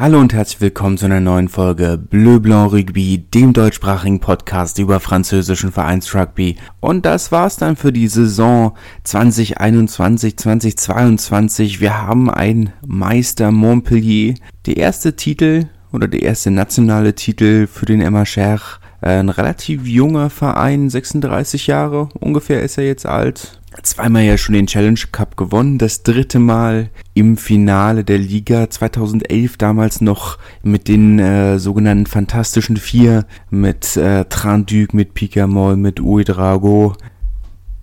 Hallo und herzlich willkommen zu einer neuen Folge Bleu Blanc Rugby, dem deutschsprachigen Podcast über französischen Vereinsrugby. Und das war's dann für die Saison 2021, 2022. Wir haben ein Meister Montpellier. Der erste Titel oder der erste nationale Titel für den MHR. Ein relativ junger Verein, 36 Jahre ungefähr ist er jetzt alt zweimal ja schon den Challenge Cup gewonnen, das dritte Mal im Finale der Liga 2011 damals noch mit den äh, sogenannten Fantastischen Vier, mit äh, Tranduc, mit Picamol, mit Uedrago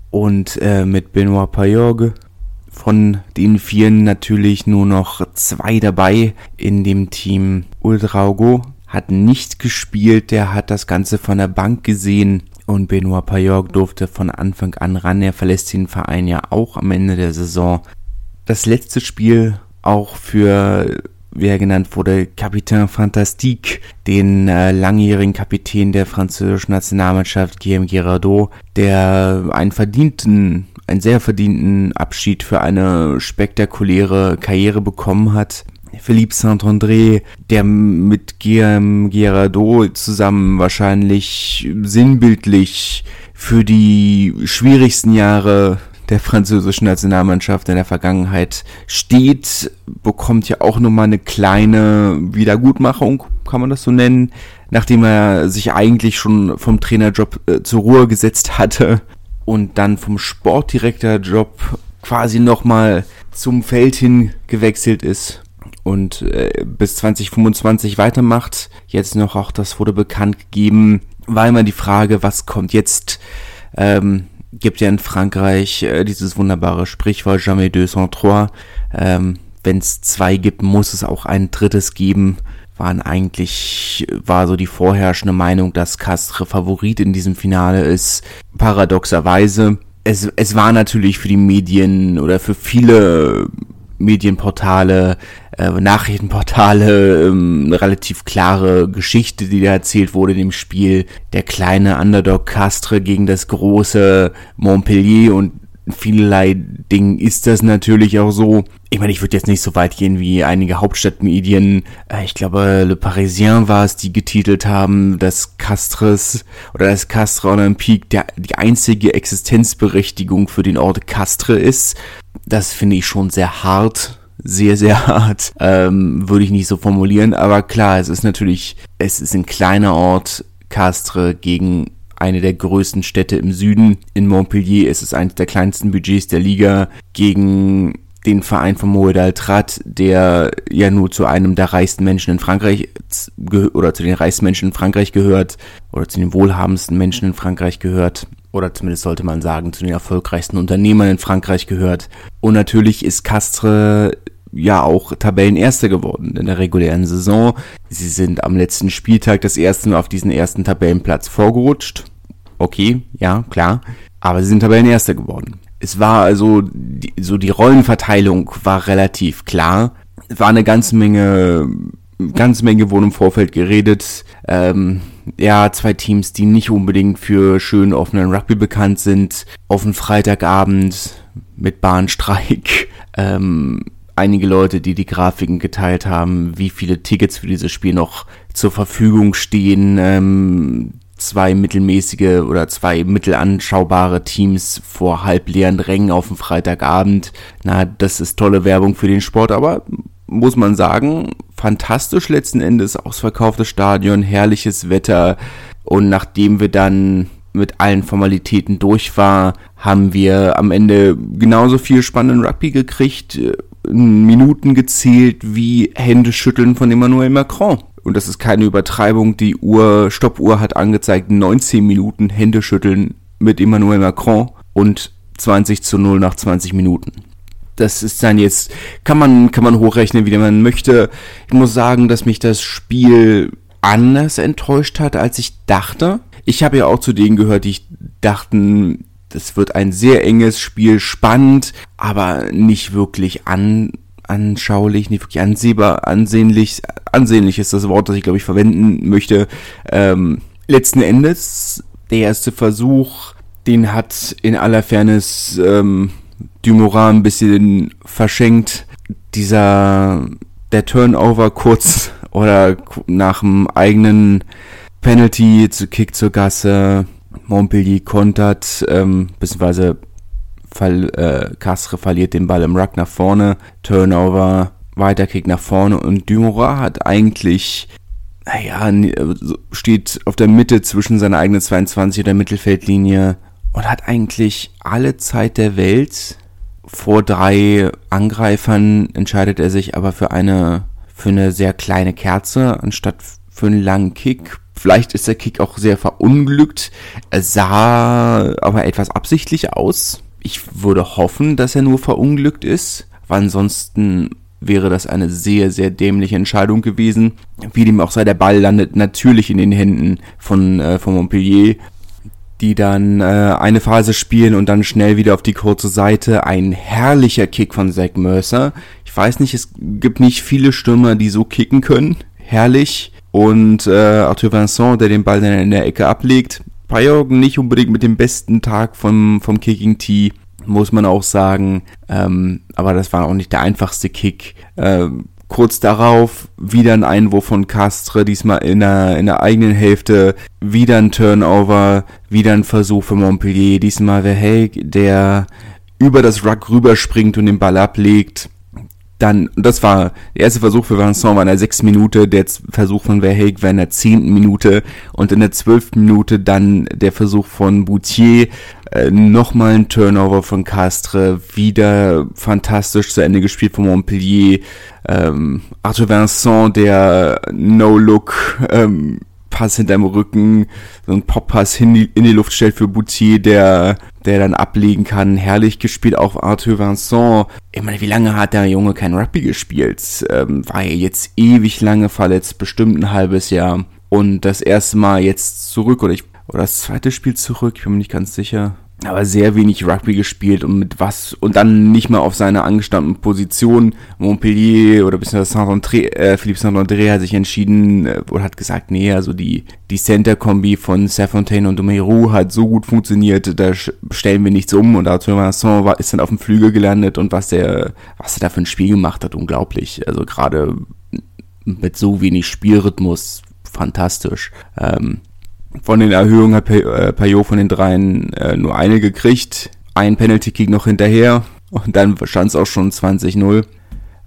und äh, mit Benoit Payog. Von den Vieren natürlich nur noch zwei dabei in dem Team. Uedrago hat nicht gespielt, der hat das Ganze von der Bank gesehen und Benoit Payog durfte von Anfang an ran. Er verlässt den Verein ja auch am Ende der Saison. Das letzte Spiel auch für, wie er genannt wurde, Capitaine Fantastique, den äh, langjährigen Kapitän der französischen Nationalmannschaft, Guillaume Girardot, der einen verdienten, einen sehr verdienten Abschied für eine spektakuläre Karriere bekommen hat. Philippe Saint-André, der mit Guillaume Girardot zusammen wahrscheinlich sinnbildlich für die schwierigsten Jahre der französischen Nationalmannschaft in der Vergangenheit steht, bekommt ja auch nochmal eine kleine Wiedergutmachung, kann man das so nennen, nachdem er sich eigentlich schon vom Trainerjob äh, zur Ruhe gesetzt hatte und dann vom Sportdirektorjob quasi nochmal zum Feld hin gewechselt ist und äh, bis 2025 weitermacht. Jetzt noch auch, das wurde bekannt gegeben, war immer die Frage, was kommt jetzt? Ähm, gibt ja in Frankreich äh, dieses wunderbare Sprichwort jamais deux sans trois. Ähm, Wenn es zwei gibt, muss es auch ein drittes geben. Waren eigentlich, war so die vorherrschende Meinung, dass Castre Favorit in diesem Finale ist. Paradoxerweise. Es, es war natürlich für die Medien oder für viele Medienportale, äh, Nachrichtenportale, ähm, eine relativ klare Geschichte, die da erzählt wurde in dem Spiel. Der kleine Underdog Castre gegen das große Montpellier und vielerlei Dingen ist das natürlich auch so. Ich meine, ich würde jetzt nicht so weit gehen wie einige Hauptstadtmedien. Äh, ich glaube, Le Parisien war es, die getitelt haben, dass Castres oder das Castre Olympique der, die einzige Existenzberechtigung für den Ort Castre ist. Das finde ich schon sehr hart. Sehr, sehr hart. Ähm, würde ich nicht so formulieren. Aber klar, es ist natürlich, es ist ein kleiner Ort, Castre gegen eine der größten Städte im Süden. In Montpellier ist es eines der kleinsten Budgets der Liga gegen den Verein von Moed Altrat, der ja nur zu einem der reichsten Menschen in Frankreich oder zu den reichsten Menschen in Frankreich gehört oder zu den wohlhabendsten Menschen in Frankreich gehört oder zumindest sollte man sagen, zu den erfolgreichsten Unternehmern in Frankreich gehört. Und natürlich ist Castre ja auch Tabellenerster geworden in der regulären Saison. Sie sind am letzten Spieltag das erste Mal auf diesen ersten Tabellenplatz vorgerutscht. Okay, ja, klar. Aber sie sind Tabellenerster geworden. Es war also, die, so die Rollenverteilung war relativ klar. Es war eine ganze Menge, ganze Menge wurde im Vorfeld geredet. Ähm, ja, zwei Teams, die nicht unbedingt für schön offenen Rugby bekannt sind. Auf den Freitagabend mit Bahnstreik. Ähm, einige Leute, die die Grafiken geteilt haben, wie viele Tickets für dieses Spiel noch zur Verfügung stehen. Ähm, zwei mittelmäßige oder zwei mittelanschaubare Teams vor halbleeren Rängen auf dem Freitagabend. Na, das ist tolle Werbung für den Sport, aber muss man sagen, fantastisch letzten Endes ausverkauftes Stadion, herrliches Wetter und nachdem wir dann mit allen Formalitäten durch war, haben wir am Ende genauso viel spannenden Rugby gekriegt, äh, Minuten gezählt wie Händeschütteln von Emmanuel Macron. Und das ist keine Übertreibung, die Uhr, Stoppuhr hat angezeigt 19 Minuten Händeschütteln mit Emmanuel Macron und 20 zu 0 nach 20 Minuten das ist dann jetzt, kann man, kann man hochrechnen, wie man möchte. Ich muss sagen, dass mich das Spiel anders enttäuscht hat, als ich dachte. Ich habe ja auch zu denen gehört, die dachten, das wird ein sehr enges Spiel, spannend, aber nicht wirklich an, anschaulich, nicht wirklich ansehbar, ansehnlich. Ansehnlich ist das Wort, das ich glaube ich verwenden möchte. Ähm, letzten Endes, der erste Versuch, den hat in aller Fairness ähm, Dumoulin ein bisschen verschenkt. Dieser der Turnover kurz oder nach dem eigenen Penalty zu Kick zur Gasse. Montpellier kontert, ähm, beziehungsweise Fall, äh, Castre verliert den Ball im Ruck nach vorne, Turnover, weiter Kick nach vorne und Dumora hat eigentlich, naja, steht auf der Mitte zwischen seiner eigenen 22 und der Mittelfeldlinie und hat eigentlich alle Zeit der Welt. Vor drei Angreifern entscheidet er sich aber für eine, für eine sehr kleine Kerze anstatt für einen langen Kick. Vielleicht ist der Kick auch sehr verunglückt. Er sah aber etwas absichtlich aus. Ich würde hoffen, dass er nur verunglückt ist, weil ansonsten wäre das eine sehr, sehr dämliche Entscheidung gewesen. Wie dem auch sei, der Ball landet natürlich in den Händen von, äh, von Montpellier die dann äh, eine Phase spielen und dann schnell wieder auf die kurze Seite. Ein herrlicher Kick von Zach Mercer. Ich weiß nicht, es gibt nicht viele Stürmer, die so kicken können. Herrlich. Und äh, Arthur Vincent, der den Ball dann in der Ecke ablegt. Payog nicht unbedingt mit dem besten Tag vom, vom Kicking Tee, muss man auch sagen. Ähm, aber das war auch nicht der einfachste Kick. Ähm, Kurz darauf wieder ein Einwurf von Castre, diesmal in der, in der eigenen Hälfte, wieder ein Turnover, wieder ein Versuch für Montpellier, diesmal Verheig, der über das Ruck rüberspringt und den Ball ablegt. Dann, das war der erste Versuch für Vincent war in der sechsten Minute, der Versuch von Verheig war in der zehnten Minute und in der zwölften Minute dann der Versuch von Boutier, äh, nochmal ein Turnover von Castre, wieder fantastisch zu Ende gespielt von Montpellier, ähm, Arthur Vincent, der No-Look, ähm, Pass hinterm Rücken, so ein Pop-Pass in in die Luft stellt für Boutier, der, der dann ablegen kann. Herrlich gespielt auch Arthur Vincent. Ich meine, wie lange hat der Junge kein Rugby gespielt? Ähm, war er jetzt ewig lange verletzt, bestimmt ein halbes Jahr. Und das erste Mal jetzt zurück, oder ich, oder das zweite Spiel zurück, ich bin mir nicht ganz sicher aber sehr wenig Rugby gespielt und mit was und dann nicht mehr auf seiner angestammten Position. Montpellier oder beziehungsweise Saint-André, äh, Philippe Saint-André hat sich entschieden äh, oder hat gesagt, nee, also die, die Center-Kombi von Serfontaine und Domeyrou hat so gut funktioniert, da stellen wir nichts um und Arthur Vincent war, ist dann auf dem Flügel gelandet und was der, was er da für ein Spiel gemacht hat, unglaublich. Also gerade mit so wenig Spielrhythmus, fantastisch. Ähm, von den Erhöhungen hat äh, Payot von den dreien äh, nur eine gekriegt. Ein Penalty-Kick noch hinterher. Und dann stand es auch schon 20-0.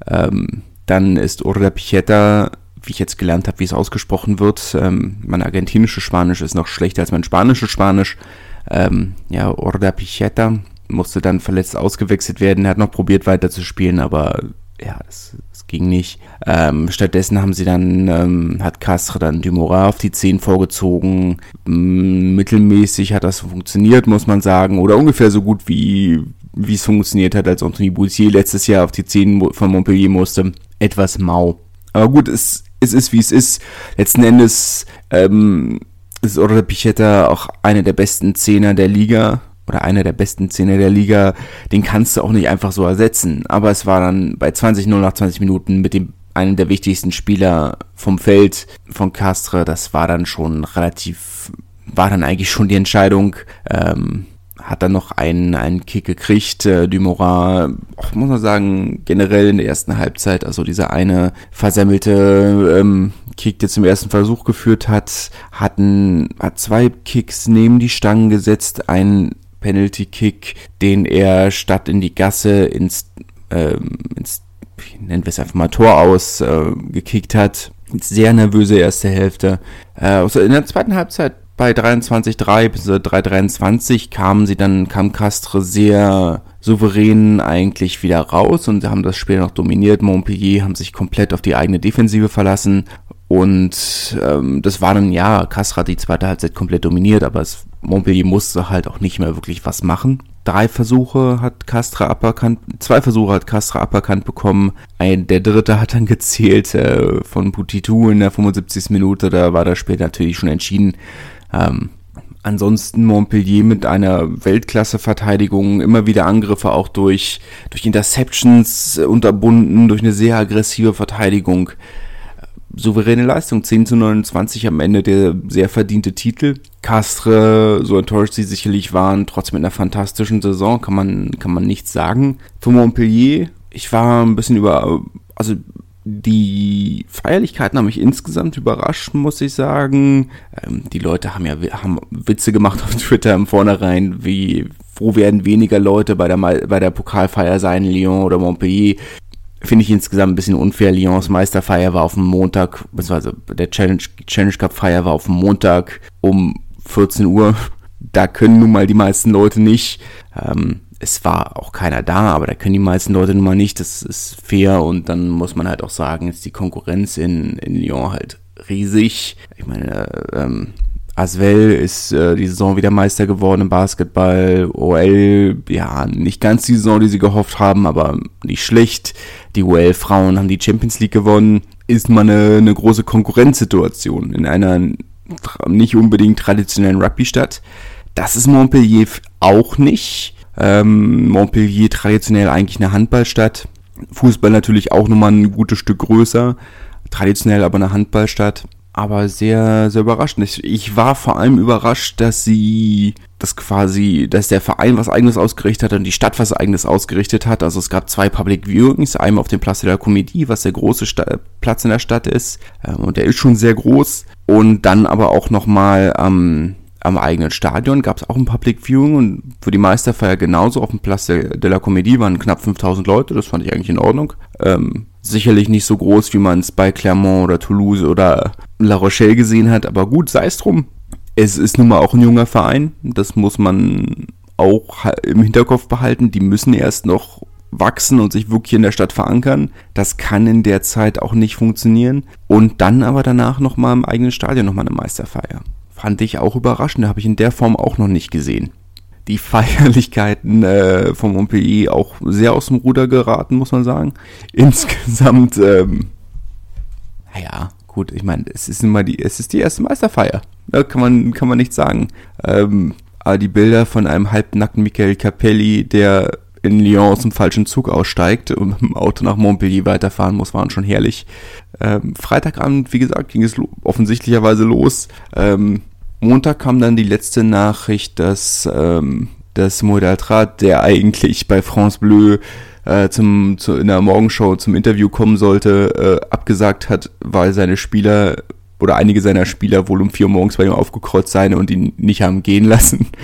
Ähm, dann ist Urda Picheta, wie ich jetzt gelernt habe, wie es ausgesprochen wird. Ähm, mein argentinisches Spanisch ist noch schlechter als mein spanisches Spanisch. Ähm, ja, Urda Picheta musste dann verletzt ausgewechselt werden. Er hat noch probiert weiterzuspielen, aber ja, das ging nicht. Ähm, stattdessen haben sie dann, ähm, hat Castre dann Dumoulin auf die 10 vorgezogen. Ähm, mittelmäßig hat das funktioniert, muss man sagen. Oder ungefähr so gut wie, wie es funktioniert hat, als Anthony Boutier letztes Jahr auf die 10 von Montpellier musste. Etwas mau. Aber gut, es, es ist wie es ist. Letzten Endes ähm, ist Orda Pichetta auch einer der besten Zehner der Liga oder einer der besten Zehner der Liga, den kannst du auch nicht einfach so ersetzen. Aber es war dann bei 20-0 nach 20 Minuten mit dem einem der wichtigsten Spieler vom Feld von Castre, das war dann schon relativ, war dann eigentlich schon die Entscheidung. Ähm, hat dann noch einen, einen Kick gekriegt. Äh, Dumoulin, auch, muss man sagen, generell in der ersten Halbzeit, also dieser eine versammelte ähm, Kick, der zum ersten Versuch geführt hat, hatten, hat zwei Kicks neben die Stangen gesetzt, einen Penalty Kick, den er statt in die Gasse ins, ähm, ins nennen wir es einfach mal Tor aus, äh, gekickt hat. Sehr nervöse erste Hälfte. Äh, in der zweiten Halbzeit bei 23-3 bis 3-23 kamen sie dann, kam Castre sehr souverän eigentlich wieder raus und haben das Spiel noch dominiert. Montpellier haben sich komplett auf die eigene Defensive verlassen und ähm, das war dann, ja, hat die zweite Halbzeit komplett dominiert, aber es Montpellier musste halt auch nicht mehr wirklich was machen. Drei Versuche hat Castra aberkannt, zwei Versuche hat Castra aberkannt bekommen. Ein, der dritte hat dann gezählt äh, von Putitu in der 75. Minute, da war das Spiel natürlich schon entschieden. Ähm, ansonsten Montpellier mit einer Weltklasse-Verteidigung, immer wieder Angriffe auch durch, durch Interceptions unterbunden, durch eine sehr aggressive Verteidigung souveräne Leistung. 10 zu 29 am Ende der sehr verdiente Titel. Castre, so enttäuscht sie sicherlich waren, trotzdem mit einer fantastischen Saison, kann man, kann man nichts sagen. Für Montpellier, ich war ein bisschen über, also Die Feierlichkeiten haben mich insgesamt überrascht, muss ich sagen. Ähm, die Leute haben ja haben Witze gemacht auf Twitter im Vornherein, wie wo werden weniger Leute bei der, bei der Pokalfeier sein, Lyon oder Montpellier. Finde ich insgesamt ein bisschen unfair. Lyons Meisterfeier war auf dem Montag, beziehungsweise der Challenge, Challenge Cup Feier war auf dem Montag um 14 Uhr. Da können nun mal die meisten Leute nicht. Ähm, es war auch keiner da, aber da können die meisten Leute nun mal nicht. Das ist fair und dann muss man halt auch sagen, ist die Konkurrenz in, in Lyon halt riesig. Ich meine, ähm, Aswell ist äh, die Saison wieder Meister geworden im Basketball. OL, ja, nicht ganz die Saison, die sie gehofft haben, aber nicht schlecht. Die OL-Frauen haben die Champions League gewonnen. Ist mal eine, eine große Konkurrenzsituation in einer nicht unbedingt traditionellen Rugby-Stadt. Das ist Montpellier auch nicht. Ähm, Montpellier traditionell eigentlich eine Handballstadt. Fußball natürlich auch nochmal ein gutes Stück größer. Traditionell aber eine Handballstadt. Aber sehr, sehr überraschend. Ich, ich war vor allem überrascht, dass sie, dass quasi, dass der Verein was eigenes ausgerichtet hat und die Stadt was eigenes ausgerichtet hat. Also es gab zwei Public Viewings, einmal auf dem Place de la Comédie, was der große Sta Platz in der Stadt ist. Ähm, und der ist schon sehr groß. Und dann aber auch nochmal am, am eigenen Stadion gab es auch ein Public Viewing und für die Meisterfeier genauso auf dem Place de la Comédie waren knapp 5000 Leute, das fand ich eigentlich in Ordnung. Ähm, sicherlich nicht so groß, wie man es bei Clermont oder Toulouse oder La Rochelle gesehen hat, aber gut, sei es drum. Es ist nun mal auch ein junger Verein, das muss man auch im Hinterkopf behalten. Die müssen erst noch wachsen und sich wirklich in der Stadt verankern. Das kann in der Zeit auch nicht funktionieren. Und dann aber danach nochmal im eigenen Stadion nochmal eine Meisterfeier. Fand ich auch überraschend, habe ich in der Form auch noch nicht gesehen. Die Feierlichkeiten äh, vom Montpellier auch sehr aus dem Ruder geraten, muss man sagen. Insgesamt, ähm, naja, gut, ich meine, es ist immer die, es ist die erste Meisterfeier. Da kann man, kann man nicht sagen. Ähm, aber die Bilder von einem halbnackten Michael Capelli, der in Lyon aus dem falschen Zug aussteigt und mit dem Auto nach Montpellier weiterfahren muss, waren schon herrlich. Ähm, Freitagabend, wie gesagt, ging es lo offensichtlicherweise los. Ähm, Montag kam dann die letzte Nachricht, dass, ähm, dass Modaltrat, der eigentlich bei France Bleu äh, zum, zu, in der Morgenshow zum Interview kommen sollte, äh, abgesagt hat, weil seine Spieler oder einige seiner Spieler wohl um vier Uhr morgens bei ihm aufgekreuzt seien und ihn nicht haben gehen lassen.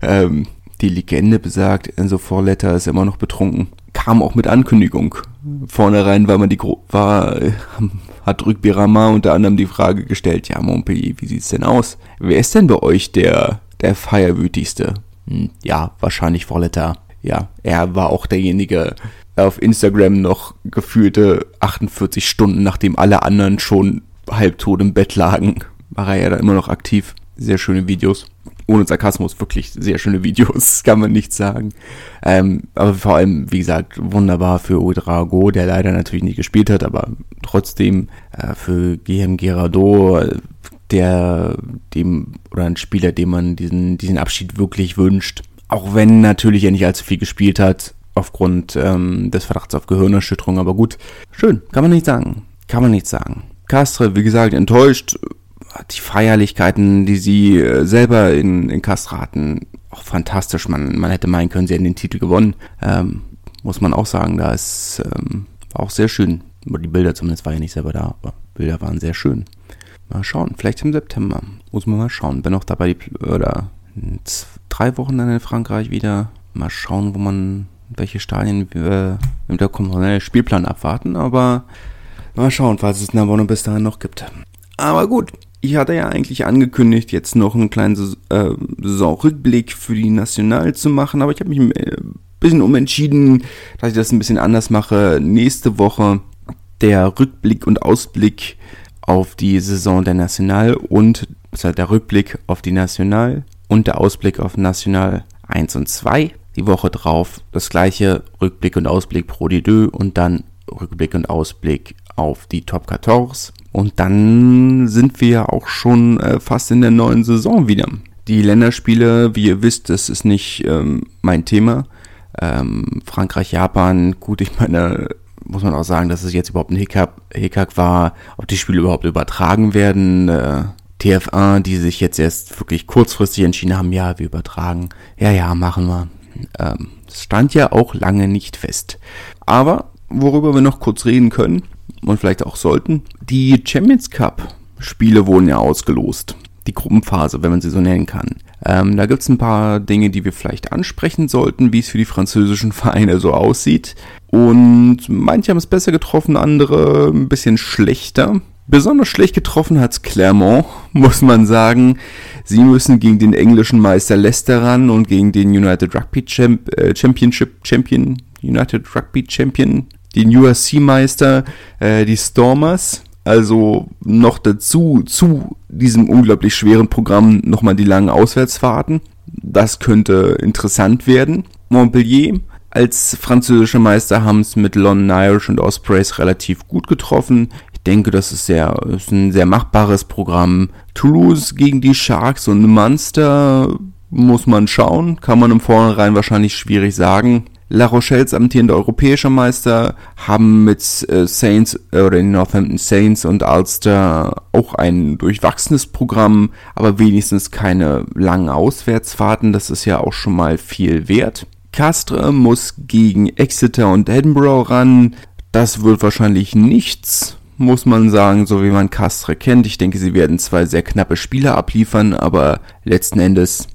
Ähm, die Legende besagt, Enzo Vorletter ist immer noch betrunken. Kam auch mit Ankündigung. Vornherein war man die Gro war, hat Rama unter anderem die Frage gestellt, ja Montpellier, wie sieht's denn aus? Wer ist denn bei euch der, der Feierwütigste? Hm, ja, wahrscheinlich Vorletter. Ja, er war auch derjenige auf Instagram noch gefühlte 48 Stunden, nachdem alle anderen schon halbtot im Bett lagen, war er ja dann immer noch aktiv. Sehr schöne Videos ohne Sarkasmus wirklich sehr schöne Videos, kann man nicht sagen. Ähm, aber vor allem, wie gesagt, wunderbar für Ouedraogo, der leider natürlich nicht gespielt hat, aber trotzdem äh, für GM Gerardo, der dem oder ein Spieler, dem man diesen diesen Abschied wirklich wünscht. Auch wenn natürlich er nicht allzu viel gespielt hat aufgrund ähm, des Verdachts auf Gehirnerschütterung, aber gut, schön, kann man nicht sagen, kann man nicht sagen. Castre, wie gesagt, enttäuscht, die Feierlichkeiten, die sie äh, selber in, in Castra hatten, auch fantastisch. Man, man hätte meinen können, sie hätten den Titel gewonnen. Ähm, muss man auch sagen, da ist ähm, auch sehr schön. Die Bilder zumindest war ja nicht selber da, aber Bilder waren sehr schön. Mal schauen, vielleicht im September. Muss man mal schauen. Bin auch dabei, die, oder drei Wochen dann in Frankreich wieder. Mal schauen, wo man, welche Stadien wir, da kommt noch Spielplan abwarten, aber mal schauen, falls es Navone bis dahin noch gibt. Aber gut, ich hatte ja eigentlich angekündigt, jetzt noch einen kleinen äh, Saisonrückblick für die National zu machen, aber ich habe mich ein äh, bisschen umentschieden, dass ich das ein bisschen anders mache. Nächste Woche der Rückblick und Ausblick auf die Saison der National und der Rückblick auf die National und der Ausblick auf National 1 und 2. Die Woche drauf das gleiche Rückblick und Ausblick pro die Deux und dann Rückblick und Ausblick auf die Top 14. Und dann sind wir ja auch schon äh, fast in der neuen Saison wieder. Die Länderspiele, wie ihr wisst, das ist nicht ähm, mein Thema. Ähm, Frankreich, Japan, gut, ich meine, muss man auch sagen, dass es jetzt überhaupt ein Hickhack, Hickhack war, ob die Spiele überhaupt übertragen werden. Äh, TF1, die sich jetzt erst wirklich kurzfristig entschieden haben, ja, wir übertragen. Ja, ja, machen wir. Ähm, stand ja auch lange nicht fest. Aber worüber wir noch kurz reden können, und vielleicht auch sollten. Die Champions Cup Spiele wurden ja ausgelost. Die Gruppenphase, wenn man sie so nennen kann. Ähm, da gibt es ein paar Dinge, die wir vielleicht ansprechen sollten, wie es für die französischen Vereine so aussieht. Und manche haben es besser getroffen, andere ein bisschen schlechter. Besonders schlecht getroffen hat Clermont, muss man sagen. Sie müssen gegen den englischen Meister Leicester ran und gegen den United Rugby Champ äh, Championship Champion, United Rugby Champion, den URC-Meister, äh, die Stormers. Also noch dazu, zu diesem unglaublich schweren Programm nochmal die langen Auswärtsfahrten. Das könnte interessant werden. Montpellier als französischer Meister haben es mit London Irish und Ospreys relativ gut getroffen. Ich denke, das ist, sehr, ist ein sehr machbares Programm. Toulouse gegen die Sharks und Munster muss man schauen. Kann man im Vornherein wahrscheinlich schwierig sagen. La Rochelles amtierende europäischer Meister haben mit äh, Saints äh, oder den Northampton Saints und Ulster auch ein durchwachsenes Programm, aber wenigstens keine langen Auswärtsfahrten. Das ist ja auch schon mal viel wert. Castre muss gegen Exeter und Edinburgh ran. Das wird wahrscheinlich nichts, muss man sagen, so wie man Castre kennt. Ich denke, sie werden zwei sehr knappe Spiele abliefern, aber letzten Endes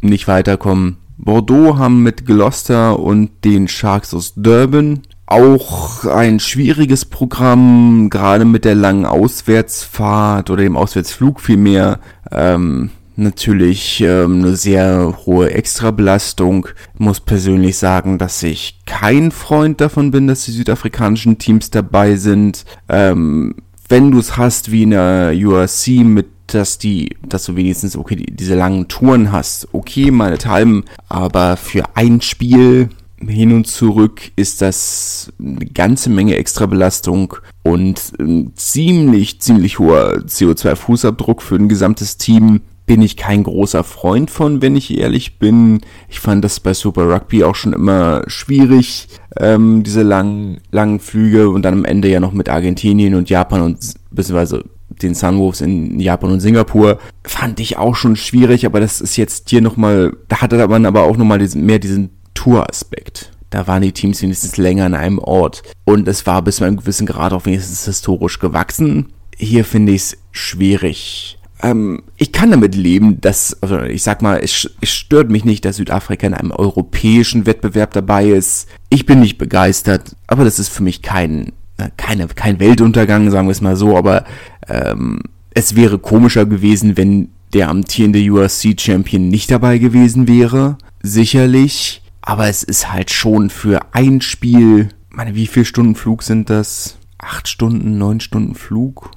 nicht weiterkommen. Bordeaux haben mit Gloucester und den Sharks aus Durban auch ein schwieriges Programm, gerade mit der langen Auswärtsfahrt oder dem Auswärtsflug vielmehr. Ähm, natürlich ähm, eine sehr hohe Extrabelastung. Muss persönlich sagen, dass ich kein Freund davon bin, dass die südafrikanischen Teams dabei sind. Ähm, wenn du es hast wie in der URC mit dass die, dass du wenigstens okay die, diese langen Touren hast, okay, meinethalben, aber für ein Spiel hin und zurück ist das eine ganze Menge Extrabelastung und ein ziemlich, ziemlich hoher CO2-Fußabdruck für ein gesamtes Team. Bin ich kein großer Freund von, wenn ich ehrlich bin. Ich fand das bei Super Rugby auch schon immer schwierig, ähm, diese langen, langen Flüge und dann am Ende ja noch mit Argentinien und Japan und beziehungsweise den Sunwolves in Japan und Singapur, fand ich auch schon schwierig, aber das ist jetzt hier nochmal, da hatte man aber auch nochmal diesen, mehr diesen Tour-Aspekt. Da waren die Teams wenigstens länger an einem Ort und es war bis zu einem gewissen Grad auch wenigstens historisch gewachsen. Hier finde ich es schwierig. Ähm, ich kann damit leben, dass, also ich sag mal, es, es stört mich nicht, dass Südafrika in einem europäischen Wettbewerb dabei ist. Ich bin nicht begeistert, aber das ist für mich kein keine, kein Weltuntergang, sagen wir es mal so, aber ähm, es wäre komischer gewesen, wenn der amtierende USC-Champion nicht dabei gewesen wäre. Sicherlich. Aber es ist halt schon für ein Spiel, meine, wie viele Stunden Flug sind das? Acht Stunden, neun Stunden Flug?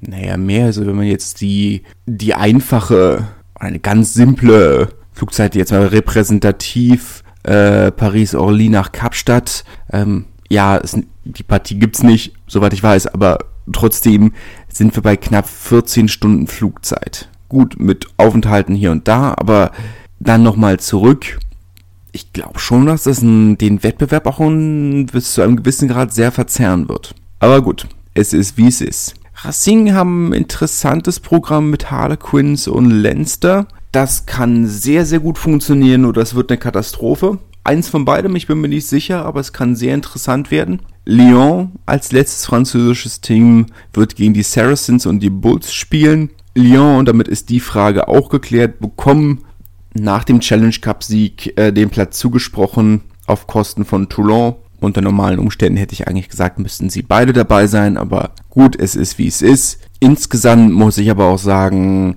Naja, mehr. Also wenn man jetzt die, die einfache, eine ganz simple Flugzeit jetzt mal repräsentativ äh, Paris-Orly nach Kapstadt. Ähm, ja, es, die Partie gibt's nicht, soweit ich weiß, aber trotzdem sind wir bei knapp 14 Stunden Flugzeit. Gut, mit Aufenthalten hier und da, aber dann nochmal zurück. Ich glaube schon, dass das ein, den Wettbewerb auch ein, bis zu einem gewissen Grad sehr verzerren wird. Aber gut, es ist wie es ist. Racing haben ein interessantes Programm mit Harlequins und Leinster. Das kann sehr, sehr gut funktionieren oder es wird eine Katastrophe. Eins von beidem, ich bin mir nicht sicher, aber es kann sehr interessant werden. Lyon als letztes französisches Team wird gegen die Saracens und die Bulls spielen. Lyon, und damit ist die Frage auch geklärt, bekommen nach dem Challenge Cup Sieg äh, den Platz zugesprochen auf Kosten von Toulon. Unter normalen Umständen hätte ich eigentlich gesagt, müssten sie beide dabei sein, aber gut, es ist wie es ist. Insgesamt muss ich aber auch sagen,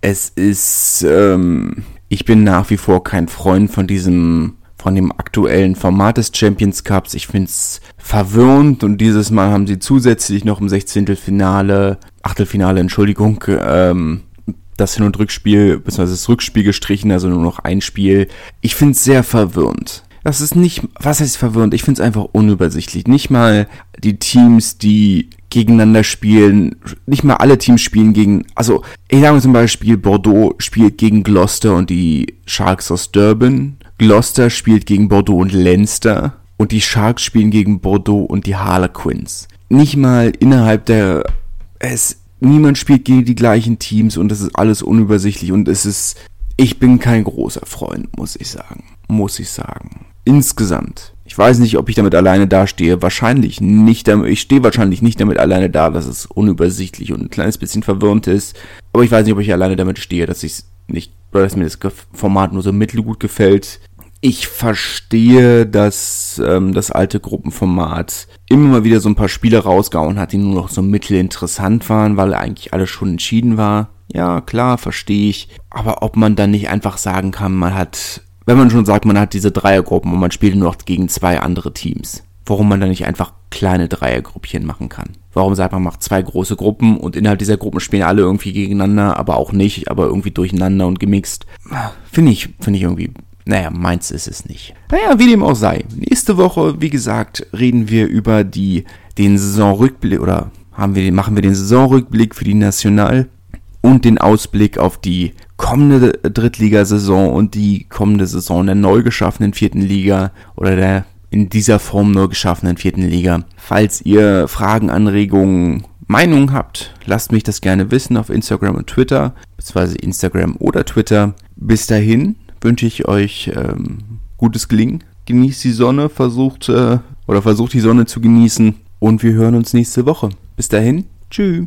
es ist, ähm, ich bin nach wie vor kein Freund von diesem, von dem aktuellen Format des Champions Cups. Ich finde es verwirrend und dieses Mal haben sie zusätzlich noch im 16. Finale, Achtelfinale, Entschuldigung, ähm, das Hin- und Rückspiel, beziehungsweise das Rückspiel gestrichen, also nur noch ein Spiel. Ich finde es sehr verwirrend. Das ist nicht, was heißt verwirrend? Ich finde es einfach unübersichtlich. Nicht mal die Teams, die gegeneinander spielen. Nicht mal alle Teams spielen gegen, also ich sage zum Beispiel, Bordeaux spielt gegen Gloucester und die Sharks aus Durban. Gloucester spielt gegen Bordeaux und Leinster. Und die Sharks spielen gegen Bordeaux und die Harlequins. Nicht mal innerhalb der, es, niemand spielt gegen die gleichen Teams und das ist alles unübersichtlich und es ist, ich bin kein großer Freund, muss ich sagen. Muss ich sagen. Insgesamt Ich weiß nicht, ob ich damit alleine dastehe. Wahrscheinlich nicht. Ich stehe wahrscheinlich nicht damit alleine da, dass es unübersichtlich und ein kleines bisschen verwirrend ist. Aber ich weiß nicht, ob ich alleine damit stehe, dass ich nicht, oder dass mir das Format nur so mittelgut gefällt. Ich verstehe, dass ähm, das alte Gruppenformat immer mal wieder so ein paar Spiele rausgehauen hat, die nur noch so mittelinteressant waren, weil eigentlich alles schon entschieden war. Ja, klar, verstehe ich. Aber ob man dann nicht einfach sagen kann, man hat, wenn man schon sagt, man hat diese Dreiergruppen und man spielt nur noch gegen zwei andere Teams, warum man dann nicht einfach kleine Dreiergruppchen machen kann? Warum sagt man, macht zwei große Gruppen und innerhalb dieser Gruppen spielen alle irgendwie gegeneinander, aber auch nicht, aber irgendwie durcheinander und gemixt? Finde ich, finde ich irgendwie naja, meins ist es nicht. Naja, wie dem auch sei. Nächste Woche, wie gesagt, reden wir über die, den Saisonrückblick oder haben wir, machen wir den Saisonrückblick für die National und den Ausblick auf die kommende Drittligasaison und die kommende Saison der neu geschaffenen vierten Liga oder der in dieser Form neu geschaffenen vierten Liga. Falls ihr Fragen, Anregungen, Meinungen habt, lasst mich das gerne wissen auf Instagram und Twitter, beziehungsweise Instagram oder Twitter. Bis dahin, wünsche ich euch ähm, gutes Gelingen. Genießt die Sonne, versucht äh, oder versucht die Sonne zu genießen und wir hören uns nächste Woche. Bis dahin, tschüss.